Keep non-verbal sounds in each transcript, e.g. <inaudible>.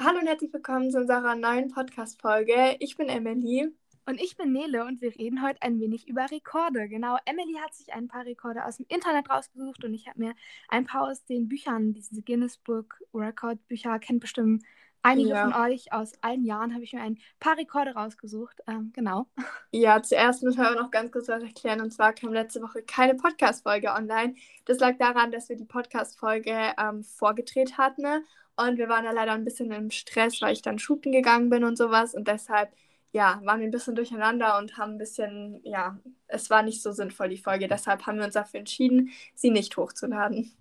Hallo und herzlich willkommen zu unserer neuen Podcast-Folge. Ich bin Emily. Und ich bin Nele und wir reden heute ein wenig über Rekorde. Genau, Emily hat sich ein paar Rekorde aus dem Internet rausgesucht und ich habe mir ein paar aus den Büchern, diese Guinness Book Record Bücher, kennt bestimmt einige ja. von euch aus allen Jahren, habe ich mir ein paar Rekorde rausgesucht. Ähm, genau. Ja, zuerst müssen wir aber noch ganz kurz was erklären. Und zwar kam letzte Woche keine Podcast-Folge online. Das lag daran, dass wir die Podcast-Folge ähm, vorgedreht hatten. Und wir waren da leider ein bisschen im Stress, weil ich dann shooten gegangen bin und sowas. Und deshalb ja, waren wir ein bisschen durcheinander und haben ein bisschen, ja, es war nicht so sinnvoll, die Folge. Deshalb haben wir uns dafür entschieden, sie nicht hochzuladen.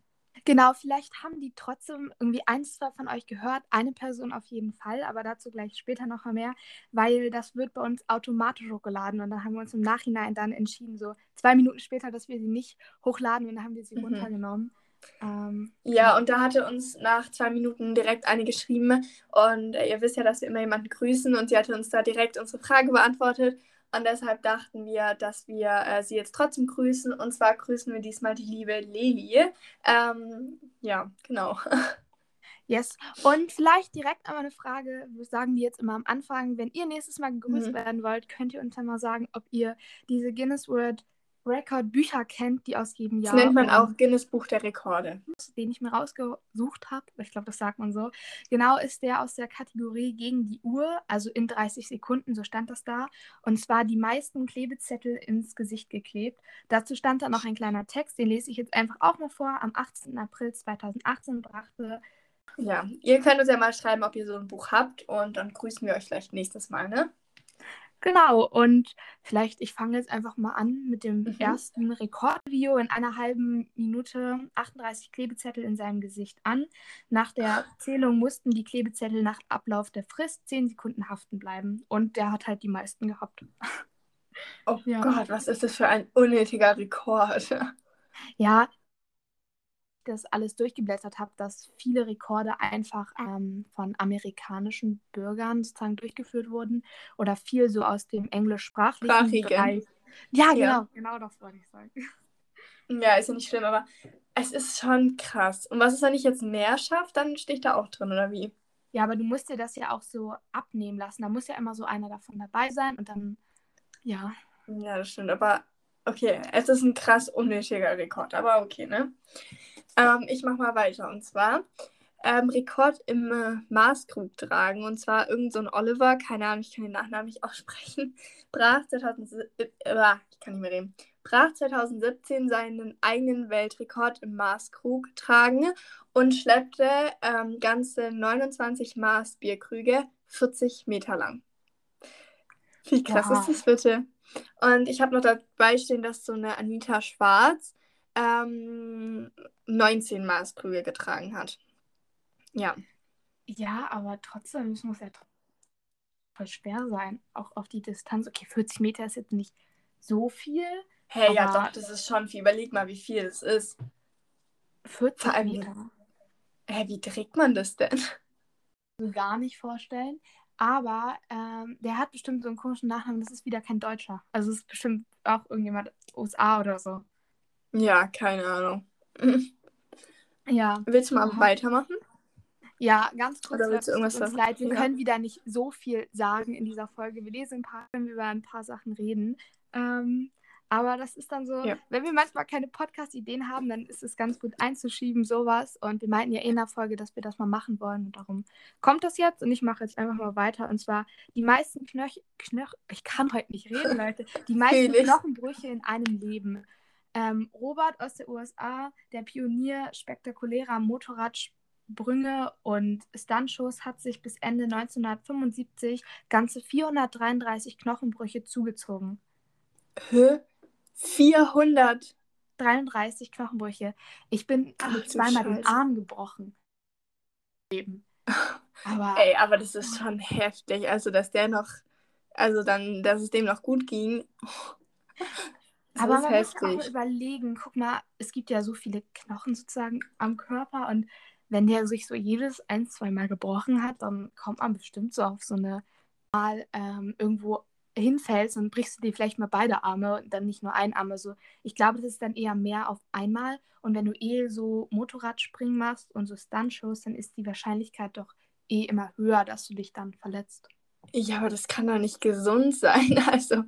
Genau, vielleicht haben die trotzdem irgendwie eins, zwei von euch gehört. Eine Person auf jeden Fall, aber dazu gleich später noch mehr, weil das wird bei uns automatisch hochgeladen und dann haben wir uns im Nachhinein dann entschieden, so zwei Minuten später, dass wir sie nicht hochladen und dann haben wir sie mhm. runtergenommen. Ähm, ja, und da hatte uns nach zwei Minuten direkt eine geschrieben. Und äh, ihr wisst ja, dass wir immer jemanden grüßen. Und sie hatte uns da direkt unsere Frage beantwortet. Und deshalb dachten wir, dass wir äh, sie jetzt trotzdem grüßen. Und zwar grüßen wir diesmal die liebe Leli. Ähm, ja, genau. <laughs> Yes. Und vielleicht direkt einmal eine Frage, wir sagen die jetzt immer am Anfang. Wenn ihr nächstes Mal gegrüßt mhm. werden wollt, könnt ihr uns dann mal sagen, ob ihr diese Guinness World Record-Bücher kennt, die aus jedem Jahr. Das nennt man auch Guinness Buch der Rekorde. Den ich mir rausgesucht habe, ich glaube, das sagt man so. Genau ist der aus der Kategorie gegen die Uhr, also in 30 Sekunden, so stand das da. Und zwar die meisten Klebezettel ins Gesicht geklebt. Dazu stand da noch ein kleiner Text, den lese ich jetzt einfach auch mal vor. Am 18. April 2018 brachte. Ja, ihr könnt uns ja mal schreiben, ob ihr so ein Buch habt und dann grüßen wir euch vielleicht nächstes Mal, ne? Genau, und vielleicht, ich fange jetzt einfach mal an mit dem mhm. ersten Rekordvideo in einer halben Minute 38 Klebezettel in seinem Gesicht an. Nach der <laughs> Zählung mussten die Klebezettel nach Ablauf der Frist 10 Sekunden haften bleiben. Und der hat halt die meisten gehabt. Oh <laughs> ja. Gott, was ist das für ein unnötiger Rekord? Ja, das alles durchgeblättert habe, dass viele Rekorde einfach ähm, von amerikanischen Bürgern sozusagen durchgeführt wurden oder viel so aus dem englischsprachlichen Bereich. Ja, genau, ja. genau das wollte ich sagen. <laughs> Ja, ist ja nicht schlimm, aber es ist schon krass. Und was ist, wenn ich jetzt mehr schaffe, dann stehe ich da auch drin, oder wie? Ja, aber du musst dir das ja auch so abnehmen lassen. Da muss ja immer so einer davon dabei sein und dann, ja. Ja, das stimmt, aber okay, es ist ein krass unnötiger Rekord, aber okay, ne? Ähm, ich mache mal weiter. Und zwar ähm, Rekord im äh, Maßkrug tragen. Und zwar irgend so ein Oliver, keine Ahnung, ich kann den Nachnamen nicht <laughs> aussprechen, brach 2017, äh, ich kann nicht mehr reden, brach 2017 seinen eigenen Weltrekord im Maßkrug tragen und schleppte ähm, ganze 29 Maßbierkrüge 40 Meter lang. Wie krass wow. ist das bitte? Und ich habe noch dabei stehen, dass so eine Anita Schwarz ähm, 19 Maßkrüge getragen hat. Ja. Ja, aber trotzdem, es muss ja voll schwer sein. Auch auf die Distanz. Okay, 40 Meter ist jetzt nicht so viel. Hey, ja, doch, das ist schon viel. Überleg mal, wie viel es ist. 40 allem, Meter. Hä, wie trägt man das denn? Gar nicht vorstellen. Aber ähm, der hat bestimmt so einen komischen Nachnamen. Das ist wieder kein Deutscher. Also es ist bestimmt auch irgendjemand USA oder so. Ja, keine Ahnung. <laughs> Ja. Willst du mal Aha. weitermachen? Ja, ganz kurz. Oder willst du irgendwas uns leid. Wir ja. können wieder nicht so viel sagen in dieser Folge. Wir lesen ein paar, wenn wir über ein paar Sachen reden. Ähm, aber das ist dann so, ja. wenn wir manchmal keine Podcast-Ideen haben, dann ist es ganz gut einzuschieben, sowas. Und wir meinten ja eh in der Folge, dass wir das mal machen wollen. Und darum kommt das jetzt. Und ich mache jetzt einfach mal weiter. Und zwar die meisten Knöch... Knöch ich kann heute nicht reden, <laughs> Leute. Die meisten Knochenbrüche in einem Leben. Ähm, Robert aus den USA, der Pionier spektakulärer Motorradsprünge und Stuntshows, hat sich bis Ende 1975 ganze 433 Knochenbrüche zugezogen. Hä? 400? 33 Knochenbrüche. Ich bin Ach, zweimal den Arm gebrochen. Eben. Aber, Ey, aber das ist schon heftig. Also, dass der noch, also dann, dass es dem noch gut ging. Das aber man heftig. muss auch überlegen, guck mal, es gibt ja so viele Knochen sozusagen am Körper und wenn der sich so jedes ein, zwei Mal gebrochen hat, dann kommt man bestimmt so auf so eine Mal ähm, irgendwo hinfällst und brichst du dir vielleicht mal beide Arme und dann nicht nur ein Arm. Also ich glaube, das ist dann eher mehr auf einmal. Und wenn du eh so Motorradspringen machst und so Stuntshows, dann ist die Wahrscheinlichkeit doch eh immer höher, dass du dich dann verletzt. Ja, aber das kann doch nicht gesund <laughs> sein. Also,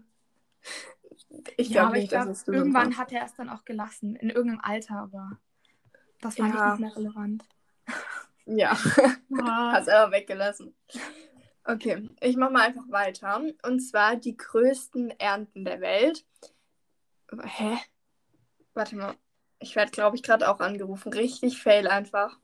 ich ja, glaube nicht, glaub, dass es Irgendwann hat er es dann auch gelassen, in irgendeinem Alter, aber das fand ja. ich nicht mehr relevant. Ja, <laughs> <laughs> hast aber weggelassen. Okay, ich mache mal einfach weiter. Und zwar die größten Ernten der Welt. Hä? Warte mal. Ich werde, glaube ich, gerade auch angerufen. Richtig fail einfach.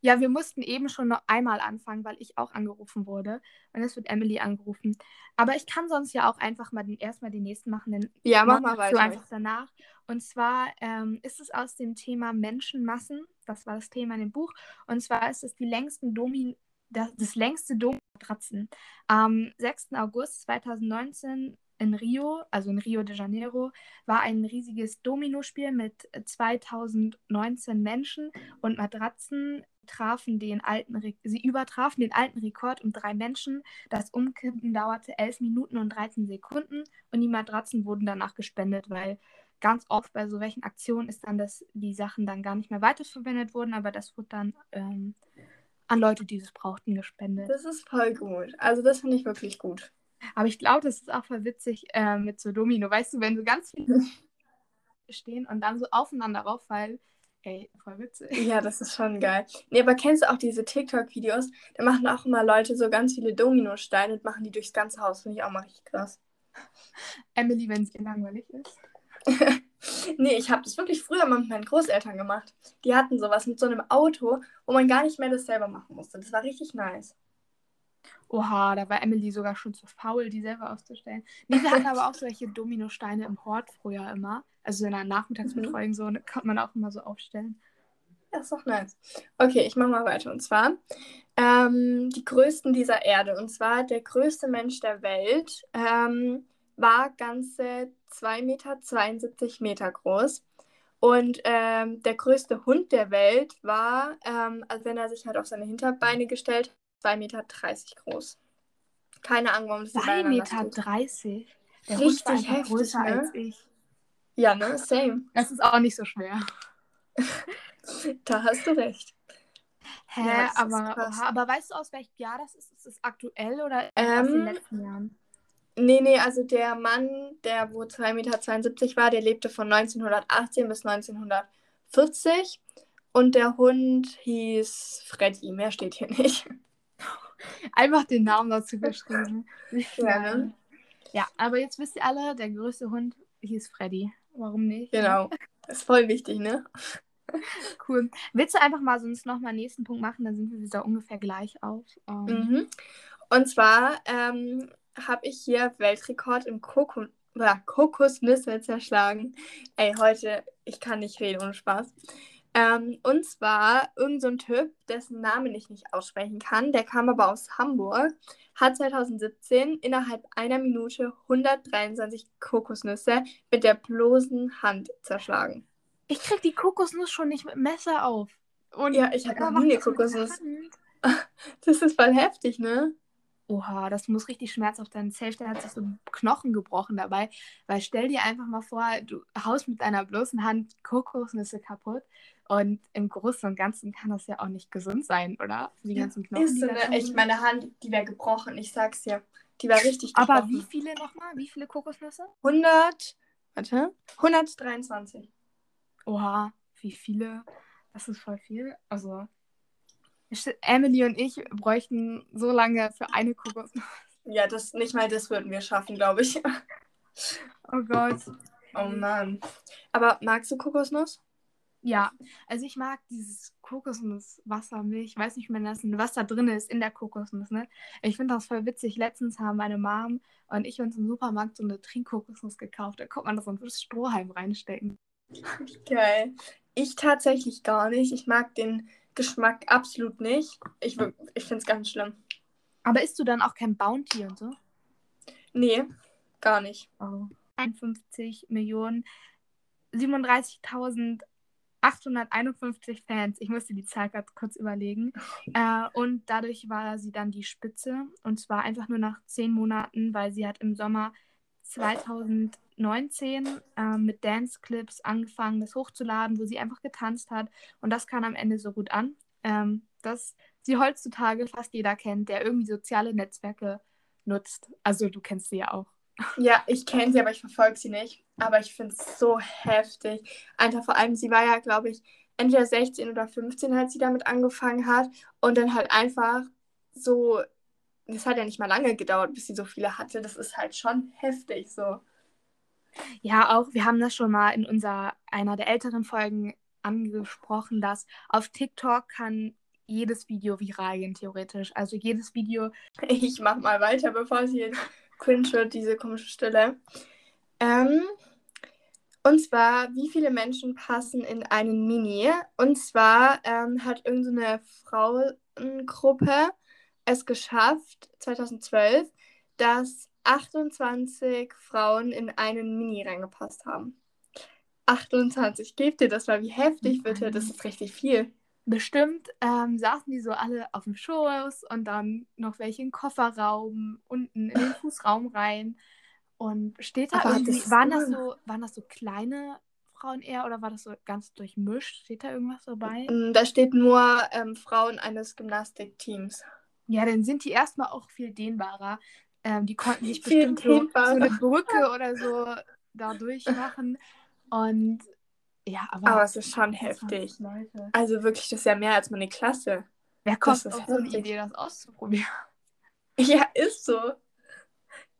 Ja, wir mussten eben schon noch einmal anfangen, weil ich auch angerufen wurde. Und jetzt wird Emily angerufen. Aber ich kann sonst ja auch einfach mal den, erstmal den nächsten machen. Den ja, mach mal weiter. einfach danach. Und zwar ähm, ist es aus dem Thema Menschenmassen. Das war das Thema in dem Buch. Und zwar ist es die längsten Domin das, das längste Dommatratzen. Am 6. August 2019 in Rio, also in Rio de Janeiro, war ein riesiges Dominospiel mit 2019 Menschen und Matratzen trafen den alten sie übertrafen den alten Rekord um drei Menschen. Das Umkippen dauerte 11 Minuten und 13 Sekunden und die Matratzen wurden danach gespendet, weil ganz oft bei so welchen Aktionen ist dann, dass die Sachen dann gar nicht mehr weiterverwendet wurden, aber das wurde dann ähm, an Leute, die es brauchten, gespendet. Das ist voll gut. Also das finde ich wirklich gut. Aber ich glaube, das ist auch voll witzig äh, mit so Domino. Weißt du, wenn so ganz viele <laughs> stehen und dann so aufeinander rauffallen. Ey, voll witzig. Ja, das ist schon <laughs> geil. Nee, aber kennst du auch diese TikTok-Videos? Da machen auch immer Leute so ganz viele Dominosteine und machen die durchs ganze Haus. Finde ich auch mal richtig krass. Emily, wenn es ihr langweilig ist. <laughs> nee, ich habe das wirklich früher mal mit meinen Großeltern gemacht. Die hatten sowas mit so einem Auto, wo man gar nicht mehr das selber machen musste. Das war richtig nice. Oha, da war Emily sogar schon zu faul, die selber auszustellen. Nee, wir <laughs> hatten aber auch solche Dominosteine im Hort früher immer. Also in der Nachmittagsbetreuung mhm. so, ne, konnte man auch immer so aufstellen. Ja, ist doch nice. Okay, ich mache mal weiter. Und zwar ähm, die größten dieser Erde. Und zwar der größte Mensch der Welt ähm, war ganze 2,72 Meter Meter groß. Und ähm, der größte Hund der Welt war, ähm, also wenn er sich halt auf seine Hinterbeine gestellt hat, 2,30 Meter groß. Keine Ahnung, warum das 2,30 Meter? Der Richtig heftig, größer ne? als ich. Ja, ne? Same. Das ist auch nicht so schwer. <laughs> da hast du recht. Hä, ja, aber, oha, aber weißt du, aus welchem Jahr das ist? Ist es aktuell oder ähm, aus den letzten Jahren? Nee, nee, also der Mann, der wo 2,72 Meter war, der lebte von 1918 bis 1940. Und der Hund hieß Freddy. Mehr steht hier nicht. <laughs> Einfach den Namen dazu geschrieben. <laughs> ja, ne? ja, aber jetzt wisst ihr alle, der größte Hund hieß Freddy. Warum nicht? Genau. Das ist voll wichtig, ne? Cool. Willst du einfach mal sonst nochmal einen nächsten Punkt machen? Dann sind wir wieder ungefähr gleich auf. Um... Ähm. Mhm. Und zwar ähm, habe ich hier Weltrekord im Koko Kokosnüsse zerschlagen. Ey, heute, ich kann nicht reden ohne Spaß. Ähm, und zwar irgendein so Typ, dessen Namen ich nicht aussprechen kann, der kam aber aus Hamburg, hat 2017 innerhalb einer Minute 123 Kokosnüsse mit der bloßen Hand zerschlagen. Ich krieg die Kokosnuss schon nicht mit Messer auf. Und ja, ich habe noch nie eine Kokosnuss. <laughs> Das ist voll heftig, ne? Oha, das muss richtig schmerzhaft sein. Safe, der hat sich so Knochen gebrochen dabei. Weil stell dir einfach mal vor, du haust mit deiner bloßen Hand Kokosnüsse kaputt. Und im Großen und Ganzen kann das ja auch nicht gesund sein, oder? Die ganzen Knochen. Ist so eine, ich meine Hand, die wäre gebrochen, ich sag's dir. Die war richtig gebrochen. Aber wie viele nochmal? Wie viele Kokosnüsse? 100, warte, 123. Oha, wie viele? Das ist voll viel. Also, Emily und ich bräuchten so lange für eine Kokosnuss. Ja, das nicht mal das würden wir schaffen, glaube ich. Oh Gott. Oh Mann. Aber magst du Kokosnuss? Ja, also ich mag dieses Kokosnusswassermilch. Ich weiß nicht mehr, was da drin ist in der Kokosnuss. Ne? Ich finde das voll witzig. Letztens haben meine Mom und ich uns im Supermarkt so eine Trinkkokosnuss gekauft. Da konnte man da so ein Strohhalm reinstecken. Geil. Ich tatsächlich gar nicht. Ich mag den Geschmack absolut nicht. Ich, ich finde es ganz schlimm. Aber isst du dann auch kein Bounty und so? Nee, gar nicht. Oh. 51 Millionen 37.000 851 Fans. Ich musste die Zahl gerade kurz überlegen. Äh, und dadurch war sie dann die Spitze. Und zwar einfach nur nach zehn Monaten, weil sie hat im Sommer 2019 äh, mit Dance-Clips angefangen, das hochzuladen, wo sie einfach getanzt hat. Und das kam am Ende so gut an, ähm, dass die heutzutage fast jeder kennt, der irgendwie soziale Netzwerke nutzt. Also du kennst sie ja auch. Ja, ich kenne sie, aber ich verfolge sie nicht. Aber ich finde es so heftig. Einfach vor allem, sie war ja, glaube ich, entweder 16 oder 15, als sie damit angefangen hat. Und dann halt einfach so, das hat ja nicht mal lange gedauert, bis sie so viele hatte. Das ist halt schon heftig so. Ja, auch, wir haben das schon mal in unserer, einer der älteren Folgen angesprochen, dass auf TikTok kann jedes Video viral gehen, theoretisch. Also jedes Video. <laughs> Ich mach mal weiter, bevor sie jetzt cringe wird, diese komische Stille. Ähm, und zwar, wie viele Menschen passen in einen Mini? Und zwar ähm, hat irgendeine Frauengruppe es geschafft, 2012, dass 28 Frauen in einen Mini reingepasst haben. 28, gebt dir das mal, wie heftig bitte, das ist richtig viel. Bestimmt ähm, saßen die so alle auf dem Schoß und dann noch welche im Kofferraum, unten in den <laughs> Fußraum rein. Und steht da Aber irgendwie, das waren, das so, waren das so kleine Frauen eher oder war das so ganz durchmischt? Steht da irgendwas dabei? Mm, da steht nur ähm, Frauen eines Gymnastikteams. Ja, dann sind die erstmal auch viel dehnbarer. Ähm, die konnten sich bestimmt so, so eine Brücke <laughs> oder so da durchmachen. Und ja, aber. Aber es ist schon heftig. Also wirklich, das ist ja mehr als meine Klasse. Wer kommt auf so eine Idee, das auszuprobieren? <laughs> Ja, ist so.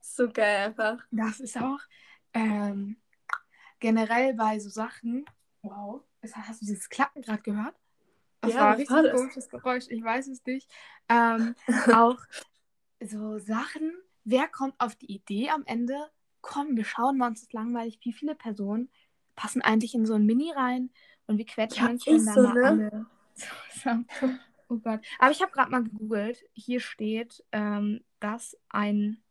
Ist so geil einfach. Das ist auch ähm, generell bei so Sachen. Wow. Hast du dieses Klappen gerade gehört? Das ja, war ein richtig war komisches Geräusch. Ich weiß es nicht. Ähm, <laughs> auch so Sachen. Wer kommt auf die Idee am Ende? Komm, wir schauen mal uns das langweilig. Wie viele Personen passen eigentlich in so ein Mini rein und wir quetschen ja, uns dann so, da ne? alle Oh Gott. Aber ich habe gerade mal gegoogelt. Hier steht, ähm, dass ein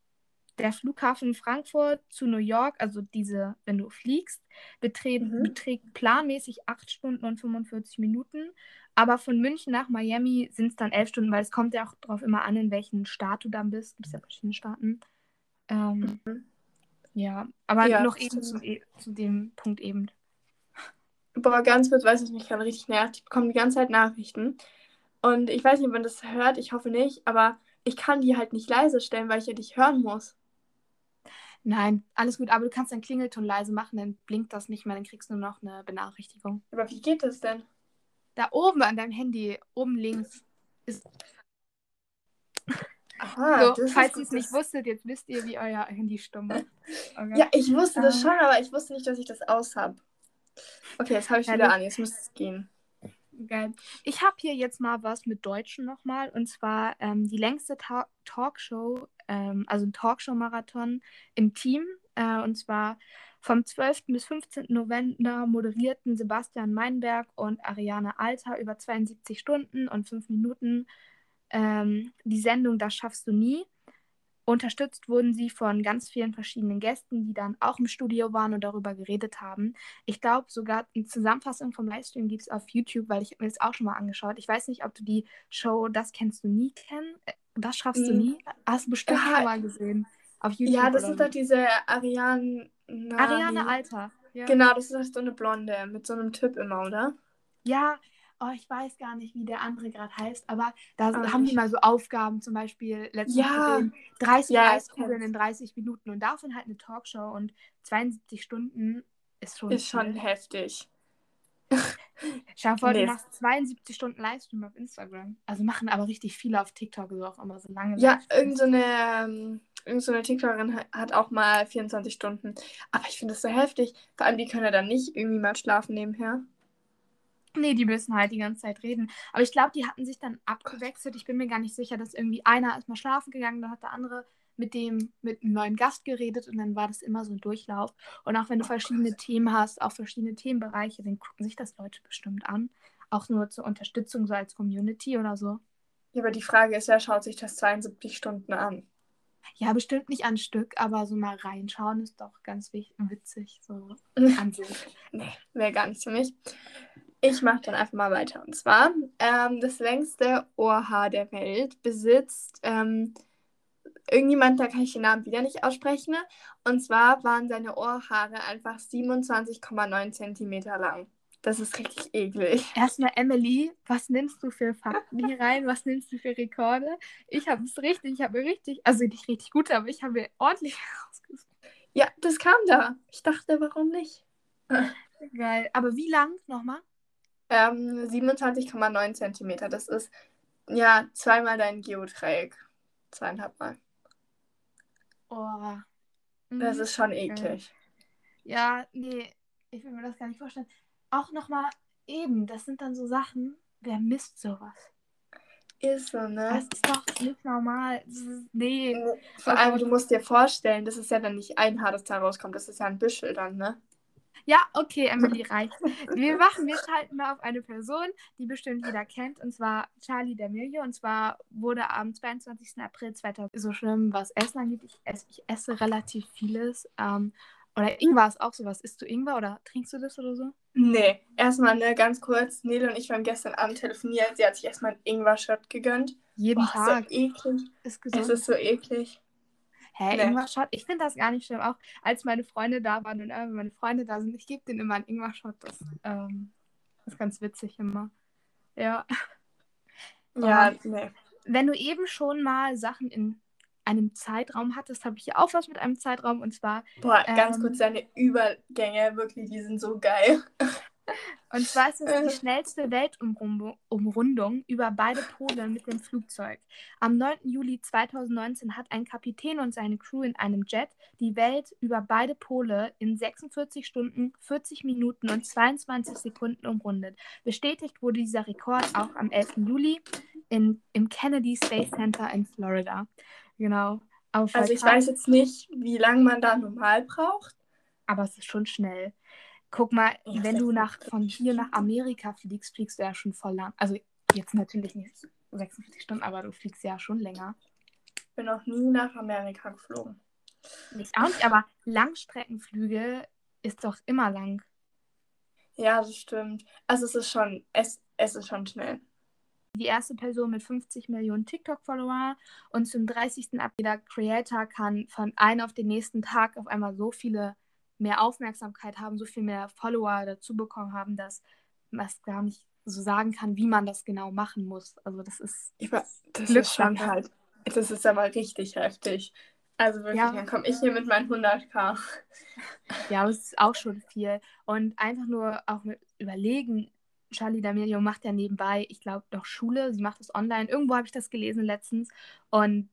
der Flughafen Frankfurt zu New York, also diese, wenn du fliegst, beträgt, mhm. beträgt planmäßig 8 Stunden und 45 Minuten. Aber von München nach Miami sind es dann 11 Stunden, weil es kommt ja auch darauf immer an, in welchen Staat du dann bist. Gibt es ja verschiedene Staaten. Ähm, mhm. Ja, aber ja, noch eben zu, e, zu, dem Punkt eben. Boah, ganz kurz, weiß ich mich gerade richtig nervt. Ich bekomme die ganze Zeit Nachrichten. Und ich weiß nicht, ob man das hört, ich hoffe nicht, aber ich kann die halt nicht leise stellen, weil ich ja dich hören muss. Nein, alles gut, aber du kannst deinen Klingelton leise machen, dann blinkt das nicht mehr, dann kriegst du nur noch eine Benachrichtigung. Aber wie geht das denn? Da oben an deinem Handy, oben links, ist Aha, so, falls ihr es nicht wusstet, jetzt wisst ihr, wie euer Handy stumm ist. Okay. Ja, ich wusste das ähm. schon, aber ich wusste nicht, dass ich das aus habe. Okay, jetzt habe ich ja, wieder an, jetzt müsste es gehen. Geil. Ich habe hier jetzt mal was mit Deutschen nochmal und zwar ähm, die längste Ta Talkshow, ähm, also ein Talkshow-Marathon im Team äh, und zwar vom 12. bis 15. November moderierten Sebastian Meinberg und Ariane Alter über 72 Stunden und 5 Minuten ähm, die Sendung Das schaffst du nie. Unterstützt wurden sie von ganz vielen verschiedenen Gästen, die dann auch im Studio waren und darüber geredet haben. Ich glaube, sogar eine Zusammenfassung vom Livestream gibt es auf YouTube, weil ich mir das auch schon mal angeschaut. Ich weiß nicht, ob du die Show Das kennst du nie kennst. Äh, das schaffst mhm. du nie. Hast du bestimmt ja. schon mal gesehen. Auf YouTube. Ja, das ist doch diese Ariane. Ariane Alter. Ja. Genau, das ist doch so eine Blonde mit so einem Typ immer, oder? Ja, oh, ich weiß gar nicht, wie der andere gerade heißt, aber da oh, haben die mal so Aufgaben, zum Beispiel letztens ja. 30 ja, Eiskugeln in 30 Minuten und davon halt eine Talkshow und 72 Stunden ist schon. Ist schon heftig. <laughs> Schau vor, nee. du machst 72 Stunden Livestream auf Instagram. Also machen aber richtig viele auf TikTok so auch immer so lange. Ja, irgendeine ähm, irgend so TikTokerin hat auch mal 24 Stunden. Aber ich finde das so heftig. Vor allem, die können ja dann nicht irgendwie mal schlafen nebenher. Nee, die müssen halt die ganze Zeit reden. Aber ich glaube, die hatten sich dann abgewechselt. Ich bin mir gar nicht sicher, dass irgendwie einer ist mal schlafen gegangen, dann hat der andere mit dem, mit einem neuen Gast geredet und dann war das immer so ein Durchlauf. Und auch wenn du verschiedene Themen hast, auch verschiedene Themenbereiche, dann gucken sich das Leute bestimmt an. Auch nur zur Unterstützung, so als Community oder so. Ja, aber die Frage ist, wer schaut sich das 72 Stunden an? Ja, bestimmt nicht an Stück, aber so mal reinschauen ist doch ganz witzig, so <laughs> an sich. nee, wäre gar nichts für mich. Ich mache dann einfach mal weiter. Und zwar, ähm, das längste Ohrhaar der Welt besitzt ähm, irgendjemand, da kann ich den Namen wieder nicht aussprechen. Und zwar waren seine Ohrhaare einfach 27,9 cm lang. Das ist richtig eklig. Erstmal, Emily, was nimmst du für Fakten hier rein? Was nimmst du für Rekorde? Ich habe es richtig, ich habe richtig, also nicht richtig gut, aber ich habe ordentlich <laughs> herausgesucht. Ja, das kam da. Ich dachte, warum nicht? Geil. Aber wie lang nochmal? Ähm, 27,9 Zentimeter. Das ist ja zweimal dein Geodreieck. Zweieinhalb Mal. Oh. Das mhm. ist schon eklig. Ja, nee, ich will mir das gar nicht vorstellen. Auch nochmal eben, das sind dann so Sachen, wer misst sowas? Ist so, ne? Das ist doch nicht normal. Ist, nee. Vor allem, also du musst dir vorstellen, das ist ja dann nicht ein Haar, das da rauskommt, das ist ja ein Büschel dann, ne? Ja, okay, Emily reicht. Wir machen, wir schalten mal auf eine Person, die bestimmt jeder kennt, und zwar Charlie D'Amelio. Und zwar wurde am 22. April 2000 so schlimm, was Essen angeht. Ich esse, ich esse relativ vieles. Ähm, oder Ingwer ist auch sowas. Isst du Ingwer oder trinkst du das oder so? Nee, erstmal ne, ganz kurz. Nele und ich waren gestern Abend telefoniert. Sie hat sich erstmal einen Ingwer-Shot gegönnt. Jeden Boah, Tag. Ist so eklig. Ist. Es ist so eklig. Hä, nee. Ingwer-Shot? Ich finde das gar nicht schlimm. Auch als meine Freunde da waren und äh, meine Freunde da sind, ich gebe denen immer einen Ingwer-Shot. Das, ähm, das ist ganz witzig immer. Ja. <laughs> Ja, um, nee. Wenn du eben schon mal Sachen in einem Zeitraum hattest, habe ich hier auch was mit einem Zeitraum und zwar. Boah, ganz ähm, kurz, deine Übergänge, wirklich, die sind so geil. <laughs> Und zwar ist es die schnellste Weltumrundung über beide Pole mit dem Flugzeug. Am 9. Juli 2019 hat ein Kapitän und seine Crew in einem Jet die Welt über beide Pole in 46 Stunden, 40 Minuten und 22 Sekunden umrundet. Bestätigt wurde dieser Rekord auch am 11. Juli in, im Kennedy Space Center in Florida. Genau. also ich weiß jetzt nicht, wie lange man da normal braucht. Aber es ist schon schnell. Guck mal, ja, wenn du nach, von hier nach Amerika fliegst, fliegst du ja schon voll lang. Also jetzt natürlich nicht 46 Stunden, aber du fliegst ja schon länger. Ich bin noch nie nach Amerika geflogen. Nicht auch nicht, aber Langstreckenflüge ist doch immer lang. Ja, das stimmt. Also es ist schon, es, es ist schon schnell. Die erste Person mit 50 Millionen TikTok-Follower und zum 30. Ab jeder Creator kann von einem auf den nächsten Tag auf einmal so viele mehr Aufmerksamkeit haben, so viel mehr Follower dazu bekommen haben, dass man es gar nicht so sagen kann, wie man das genau machen muss. Also das ist ich war, das ist schon halt, das ist aber richtig heftig. Also wirklich, ja. dann komme ich hier mit meinen 100k. Ja, aber es ist auch schon viel. Und einfach nur auch mit überlegen, Charlie D'Amelio macht ja nebenbei, ich glaube, doch Schule, sie macht das online. Irgendwo habe ich das gelesen letztens. Und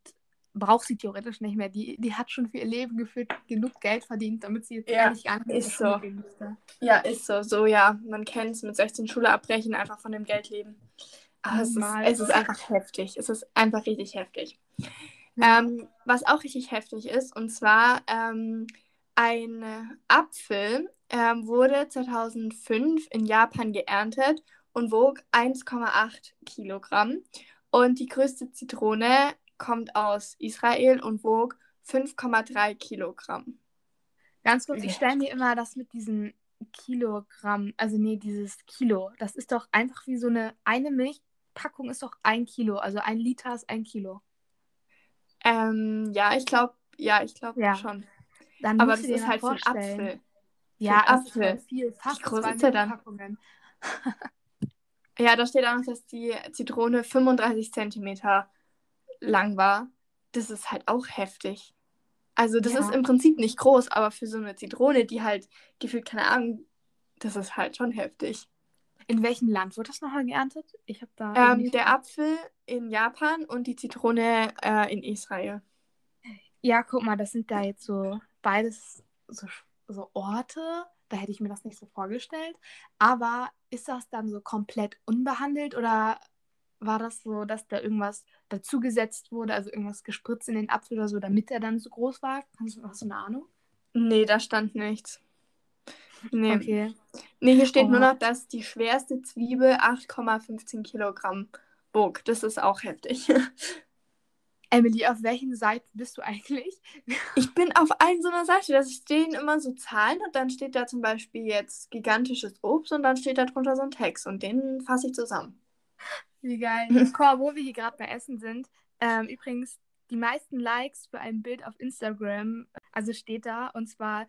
braucht sie theoretisch nicht mehr. Die, die hat schon für ihr Leben gefühlt genug Geld verdient, damit sie jetzt ja, ehrlich gar nicht ist so. Ja, ist so. So, ja, man kennt es mit 16 Schule abbrechen, einfach von dem Geld leben. Aber es ist, es ist einfach heftig. Es ist einfach richtig heftig. Ähm, was auch richtig heftig ist, und zwar ähm, ein Apfel ähm, wurde 2005 in Japan geerntet und wog 1,8 Kilogramm. Und die größte Zitrone kommt aus Israel und wog 5,3 Kilogramm. Ganz kurz, ich stelle mir immer das mit diesen Kilogramm, also nee, dieses Kilo, das ist doch einfach wie so eine, eine Milchpackung ist doch ein Kilo, also ein Liter ist ein Kilo. Ähm, ja, ich glaube, ja, ich glaube ja. schon. Dann Aber das ist halt für einen Apfel. Ja, für Apfel. viel, fast Wie groß ist der dann? <laughs> ja, da steht auch noch, dass die Zitrone 35 Zentimeter lang war, das ist halt auch heftig. Also das ja. ist im Prinzip nicht groß, aber für so eine Zitrone, die halt gefühlt, keine Ahnung, das ist halt schon heftig. In welchem Land wird das nochmal geerntet? Ich habe da. Ähm, der Apfel in Japan und die Zitrone äh, in Israel. Ja, guck mal, das sind da jetzt so beides so, so Orte. Da hätte ich mir das nicht so vorgestellt. Aber ist das dann so komplett unbehandelt oder war das so, dass da irgendwas dazugesetzt wurde, also irgendwas gespritzt in den Apfel oder so, damit er dann so groß war? Hast du, hast du eine Ahnung? Nee, da stand nichts. Nee. Okay. Nee, hier steht oh. nur noch, dass die schwerste Zwiebel 8,15 Kilogramm bog. Das ist auch heftig. <laughs> Emily, auf welchen Seiten bist du eigentlich? Ich bin auf einer so einer Seite. Da stehen immer so Zahlen und dann steht da zum Beispiel jetzt gigantisches Obst und dann steht da drunter so ein Text und den fasse ich zusammen. Wie geil. <laughs> Cor, wo wir hier gerade bei Essen sind. Ähm, übrigens, die meisten Likes für ein Bild auf Instagram, also steht da, und zwar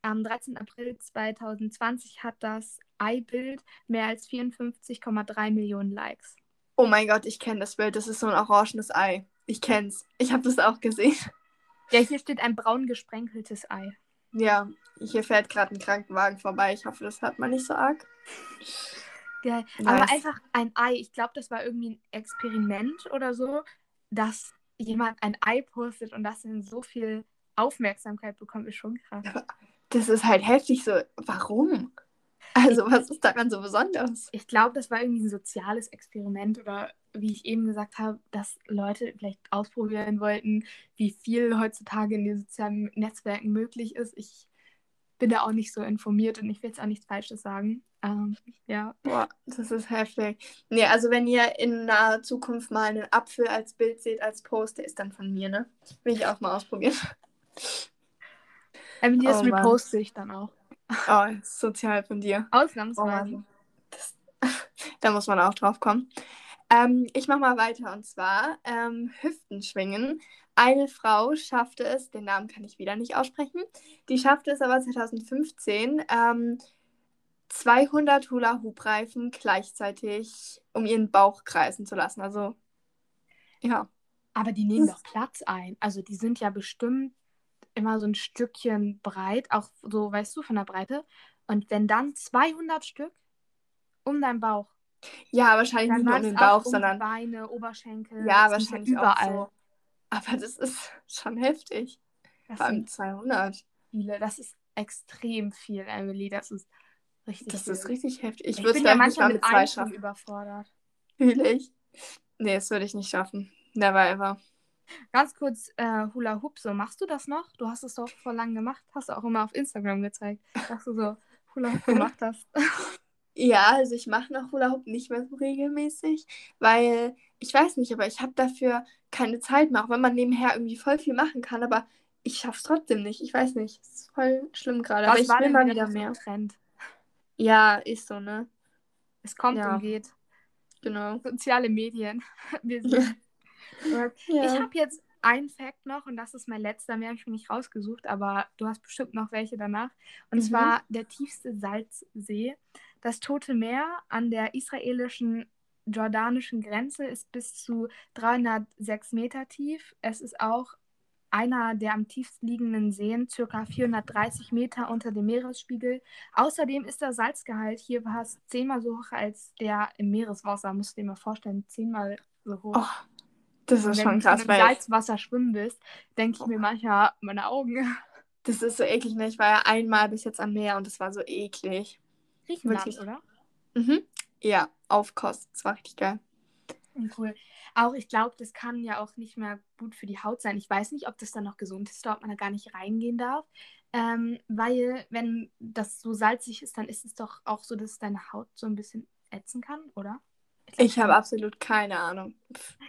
am 13. April 2020 hat das Ei-Bild mehr als 54,3 Millionen Likes. Oh mein Gott, ich kenne das Bild. Das ist so ein orangenes Ei. Ich kenn's. Ich habe das auch gesehen. <laughs> Ja, hier steht ein braun gesprenkeltes Ei. Ja, hier fährt gerade ein Krankenwagen vorbei. Ich hoffe, das hört man nicht so arg. Geil. Nice. Aber einfach ein Ei. Ich glaube, das war irgendwie ein Experiment oder so, dass jemand ein Ei postet und das in so viel Aufmerksamkeit bekommt, ist schon krass. das ist halt heftig so. Warum? Also, was ist daran so besonders? Ich glaube, das war irgendwie ein soziales Experiment oder wie ich eben gesagt habe, dass Leute vielleicht ausprobieren wollten, wie viel heutzutage in den sozialen Netzwerken möglich ist. Ich bin da auch nicht so informiert und ich will jetzt auch nichts Falsches sagen. Ähm, ja. Boah, das ist heftig. Nee, also wenn ihr in naher Zukunft mal einen Apfel als Bild seht, als Post, der ist dann von mir, ne? Will ich auch mal ausprobieren. Emily, das oh, reposte ich dann auch. Oh, sozial von dir. Ausnahmsweise. Oh, <laughs> da muss man auch drauf kommen. Ähm, ich mache mal weiter und zwar ähm, Hüftenschwingen. Eine Frau schaffte es, den Namen kann ich wieder nicht aussprechen, die schaffte es aber 2015, ähm, 200 Hula-Hoop-Reifen gleichzeitig um ihren Bauch kreisen zu lassen. Also, ja. Aber die nehmen doch Platz ein. Also, die sind ja bestimmt immer so ein Stückchen breit, auch so, weißt du, von der Breite. Und wenn dann 200 Stück um deinen Bauch. Ja, wahrscheinlich nicht nur um den Bauch, um sondern. Beine, Oberschenkel. Ja, wahrscheinlich überall. So. Aber das ist <laughs> schon heftig. Das Vor allem 200. Viele. Das ist extrem viel, Emily. Das ist richtig Das ist richtig heftig. Ich, ich würde es ja manchmal mit zwei schaffen. überfordert. Fühle ich. Nee, das würde ich nicht schaffen. Never ever. Ganz kurz, äh, Hula Hoop, so machst du das noch? Du hast es doch vor lang gemacht. Hast du auch immer auf Instagram gezeigt, dass du so Hula Hoop gemacht hast. <laughs> Ja, also ich mache noch Hula Hoop nicht mehr so regelmäßig, weil ich weiß nicht, aber ich habe dafür keine Zeit mehr, auch wenn man nebenher irgendwie voll viel machen kann, aber ich schaffe es trotzdem nicht. Ich weiß nicht, es ist voll schlimm gerade, aber ich will mal wieder mehr. Trend. Ja, ist so, ne? Es kommt ja. und geht. Genau. Soziale Medien. <laughs> Wir <laughs> sind ja. Ich habe jetzt einen Fact noch und das ist mein letzter, mehr habe ich mir nicht rausgesucht, aber du hast bestimmt noch welche danach. Und mhm. zwar der tiefste Salzsee. Das Tote Meer an der israelischen jordanischen Grenze ist bis zu 306 Meter tief. Es ist auch einer der am tiefsten liegenden Seen, ca. 430 Meter unter dem Meeresspiegel. Außerdem ist der Salzgehalt hier fast zehnmal so hoch als der im Meereswasser. Musst du dir mal vorstellen, zehnmal so hoch. Oh. Das ist schon krass. Wenn du im Salzwasser schwimmen willst, denke ich mir manchmal meine Augen. Das ist so eklig, ne? Ich war ja einmal bis jetzt am Meer und es war so eklig. Griechenland, Wirklich. oder? Mhm. Ja, auf Kost. Das war richtig geil. Cool. Auch ich glaube, das kann ja auch nicht mehr gut für die Haut sein. Ich weiß nicht, ob das dann noch gesund ist oder ob man da gar nicht reingehen darf. Ähm, weil, wenn das so salzig ist, dann ist es doch auch so, dass deine Haut so ein bisschen ätzen kann, oder? Ich, ich habe absolut keine Ahnung.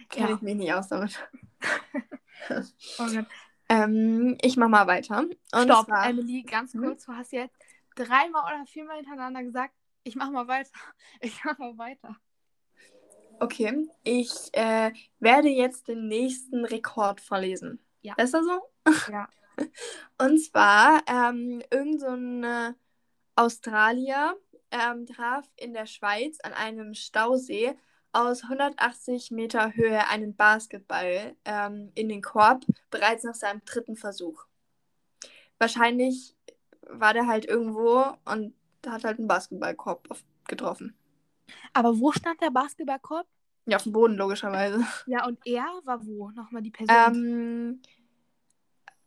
Kenne ja. ich mich nicht aus damit. <laughs> oh ähm, ich mache mal weiter. Und Stopp, zwar... Emily, ganz mhm. kurz. Du hast jetzt dreimal oder viermal hintereinander gesagt, ich mache mal weiter. <laughs> Ich mache mal weiter. Okay, ich äh, werde jetzt den nächsten Rekord verlesen. Ja. Besser so? Ja. <laughs> Und zwar ähm, irgend so ein äh, Australier ähm, traf in der Schweiz an einem Stausee aus 180 Meter Höhe einen Basketball ähm, in den Korb, bereits nach seinem dritten Versuch. Wahrscheinlich war der halt irgendwo und hat halt einen Basketballkorb getroffen. Aber wo stand der Basketballkorb? Ja, auf dem Boden, logischerweise. Ja, und er war wo? Nochmal die Person. Ähm,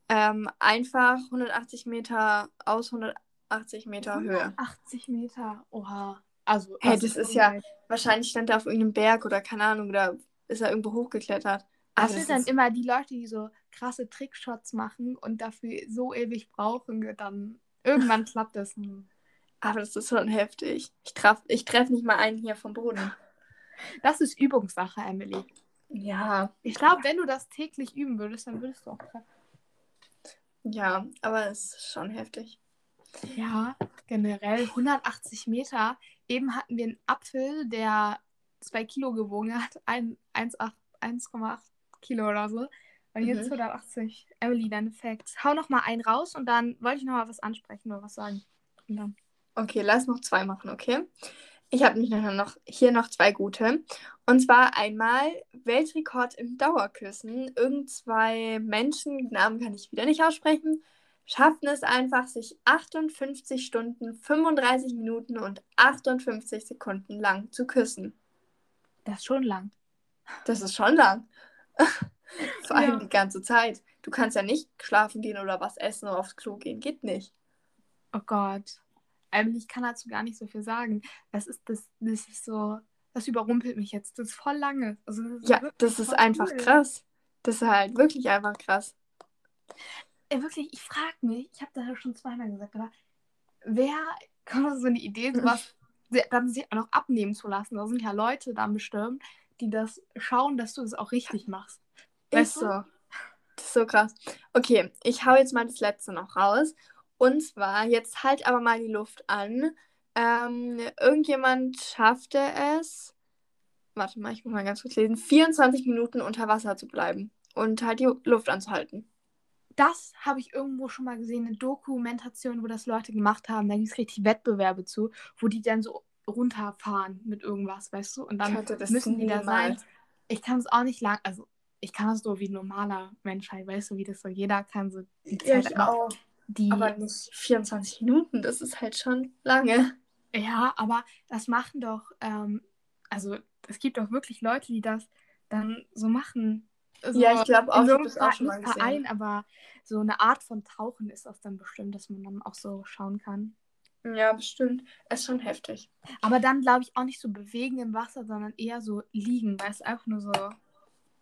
ähm, einfach 180 Meter aus 180 80 Meter Höhe. 80 Meter, oha. Also, hey, das, ist ja, wahrscheinlich stand er auf irgendeinem Berg oder keine Ahnung, oder ist er irgendwo hochgeklettert. Das also, sind dann immer die Leute, die so krasse Trickshots machen und dafür so ewig brauchen, dann irgendwann klappt das. Aber das ist schon heftig. Ich treffe ich treff nicht mal einen hier vom Boden. Das ist Übungssache, Emily. Ja. Ich glaube, wenn du das täglich üben würdest, dann würdest du auch treffen. Ja, aber es ist schon heftig. Ja, generell 180 Meter. Eben hatten wir einen Apfel, der 2 Kilo gewogen hat, 1,8 Kilo oder so. Und jetzt mhm. 180. Emily, deine Facts. Hau noch mal einen raus und dann wollte ich noch mal was ansprechen oder was sagen. Und dann. Okay, lass noch zwei machen, okay? Ich habe noch hier noch zwei gute. Und zwar einmal Weltrekord im Dauerküssen. Irgend zwei Menschen, Namen kann ich wieder nicht aussprechen, schafften es einfach, sich 58 Stunden, 35 Minuten und 58 Sekunden lang zu küssen. Das ist schon lang. Das ist schon lang. <laughs> Vor allem ja. die ganze Zeit. Du kannst ja nicht schlafen gehen oder was essen oder aufs Klo gehen. Geht nicht. Oh Gott. Ähm, ich kann dazu gar nicht so viel sagen. Das ist, das, das ist so, das überrumpelt mich jetzt. Das ist voll lange. Also das ja, das ist einfach cool. krass. Das ist halt wirklich einfach krass. Ey, äh, wirklich, ich frage mich, ich habe das ja schon zweimal gesagt, aber wer <laughs> kommt auf so eine Idee, sowas <laughs> dann sich auch noch abnehmen zu lassen? Da sind ja Leute dann bestimmt, die das schauen, dass du es das auch richtig machst. Weißt ist du? so. Das ist so krass. Okay, ich hau jetzt mal das letzte noch raus. Und zwar, jetzt halt aber mal die Luft an. Ähm, irgendjemand schaffte es, warte mal, ich muss mal ganz kurz lesen, 24 Minuten unter Wasser zu bleiben und halt die Luft anzuhalten. Das habe ich irgendwo schon mal gesehen, eine Dokumentation, wo das Leute gemacht haben. Da gibt es richtig Wettbewerbe zu, wo die dann so runterfahren mit irgendwas, weißt du? Und dann müssen die da sein. Ich kann es auch nicht lang, also ich kann es so wie ein normaler Mensch halt, weißt du, wie das so jeder kann so die Zeit ich auch. Die, aber nicht 24 Minuten, das ist halt schon lange. Ja, aber das machen doch, ähm, also es gibt doch wirklich Leute, die das dann so machen. So ja, ich glaube auch, ich habe das auch schon mal. Verein, aber so eine Art von Tauchen ist das dann bestimmt, dass man dann auch so schauen kann. Ja, bestimmt. Ist schon heftig. Aber dann glaube ich auch nicht so bewegen im Wasser, sondern eher so liegen, weil es einfach nur so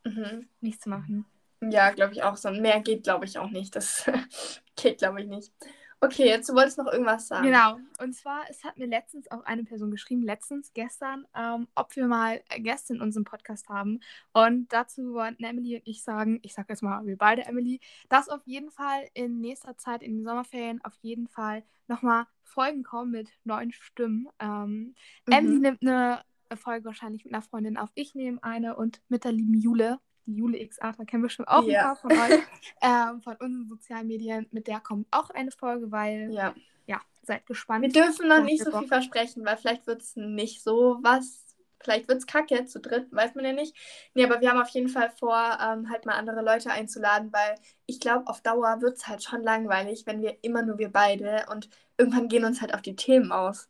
mhm. nichts machen. Ja, glaube ich auch. So mehr geht, glaube ich, auch nicht. Das <laughs> geht, glaube ich, nicht. Okay, jetzt du wolltest noch irgendwas sagen. Genau. Und zwar, es hat mir letztens auch eine Person geschrieben, letztens, gestern, ähm, ob wir mal Gäste in unserem Podcast haben. Und dazu wollten Emily und ich sagen, ich sage jetzt mal, wir beide, Emily, dass auf jeden Fall in nächster Zeit, in den Sommerferien, auf jeden Fall nochmal Folgen kommen mit neuen Stimmen. Ähm, mhm. Emily nimmt eine Folge wahrscheinlich mit einer Freundin auf. Ich nehme eine und mit der lieben Jule Jule X Arthur kennen wir schon auch ja. ein paar von euch, <laughs> ähm, von unseren sozialen Medien. Mit der kommt auch eine Folge, weil, ja, ja seid gespannt. Wir dürfen noch nicht so viel versprechen, weil vielleicht wird es nicht so was. Vielleicht wird es kacke zu dritt, weiß man ja nicht. Nee, aber wir haben auf jeden Fall vor, ähm, halt mal andere Leute einzuladen, weil ich glaube, auf Dauer wird es halt schon langweilig, wenn wir immer nur wir beide und irgendwann gehen uns halt auch die Themen aus.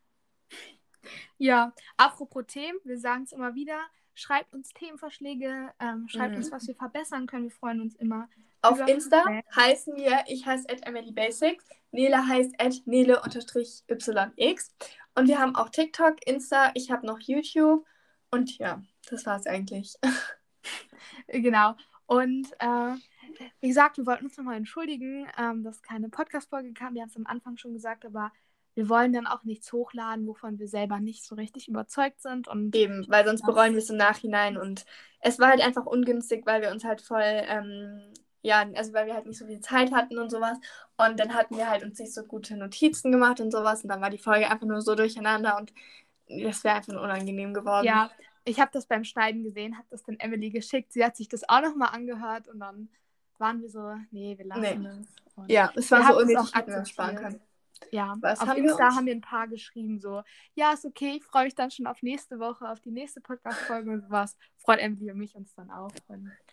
Ja, apropos Themen, wir sagen es immer wieder, Schreibt uns Themenvorschläge, ähm, schreibt mhm. uns, was wir verbessern können. Wir freuen uns immer. Auf Insta heißen wir, ich heiße at Emily Basics, Nele heißt at Nele-YX. Und wir haben auch TikTok, Insta, ich habe noch YouTube. Und ja, das war es eigentlich. <laughs> genau. Und äh, wie gesagt, wir wollten uns nochmal entschuldigen, ähm, dass keine Podcast-Folge kam. Wir haben es am Anfang schon gesagt, aber wir wollen dann auch nichts hochladen, wovon wir selber nicht so richtig überzeugt sind. Und Eben, weil sonst bereuen wir es im Nachhinein. Und es war halt einfach ungünstig, weil wir uns halt voll, ähm, ja, also weil wir halt nicht so viel Zeit hatten und sowas. Und dann hatten wir halt uns nicht so gute Notizen gemacht und sowas. Und dann war die Folge einfach nur so durcheinander und das wäre einfach unangenehm geworden. Ja, ich habe das beim Schneiden gesehen, habe das dann Emily geschickt. Sie hat sich das auch nochmal angehört und dann waren wir so, nee, wir lassen nee. es. ja, es war so unnötig, dass wir sparen können. Ja, Was auf haben Insta haben wir ein paar geschrieben, so, ja, ist okay, ich freue mich dann schon auf nächste Woche, auf die nächste Podcast-Folge und sowas. Freut Emily und mich uns dann auch.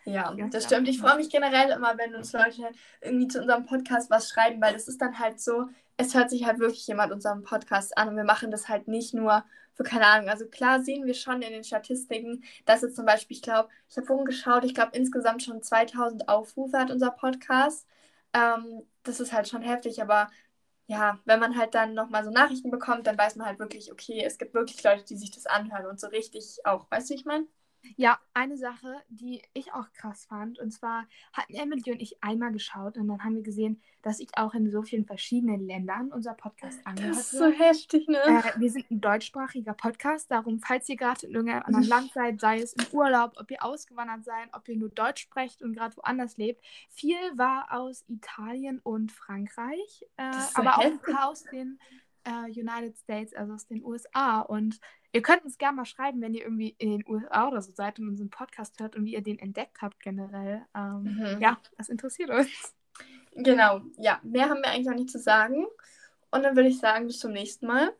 Ja, das stimmt. Ich freue mich generell immer, wenn uns Leute irgendwie zu unserem Podcast was schreiben, weil das ist dann halt so, es hört sich halt wirklich jemand unseren Podcast an und wir machen das halt nicht nur für keine Ahnung. Also klar sehen wir schon in den Statistiken, dass jetzt zum Beispiel, ich glaube, ich habe vorhin geschaut, ich glaube insgesamt schon 2000 Aufrufe hat unser Podcast. Ähm, das ist halt schon heftig, aber ja, wenn man halt dann nochmal so Nachrichten bekommt, dann weiß man halt wirklich, okay, es gibt wirklich Leute, die sich das anhören und so richtig auch, weißt du, ich meine? Ja, eine Sache, die ich auch krass fand, und zwar hatten Emily und ich einmal geschaut und dann haben wir gesehen, dass ich auch in so vielen verschiedenen Ländern unser Podcast angehört Das ist so heftig, ne? Äh, wir sind ein deutschsprachiger Podcast, darum, falls ihr gerade in irgendeinem anderen Land <laughs> seid, sei es im Urlaub, ob ihr ausgewandert seid, ob ihr nur Deutsch sprecht und gerade woanders lebt, viel war aus Italien und Frankreich, äh, so aber heftig. auch aus den äh, United States, also aus den USA. Und ihr könnt uns gerne mal schreiben, wenn ihr irgendwie in den USA oder so seid und unseren Podcast hört und wie ihr den entdeckt habt generell. Ähm, mhm. Ja, das interessiert uns. Genau, ja, mehr haben wir eigentlich noch nicht zu sagen. Und dann würde ich sagen, bis zum nächsten Mal.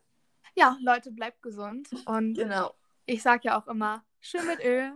Ja, Leute, bleibt gesund. Und genau. ich sage ja auch immer, schön mit Öl.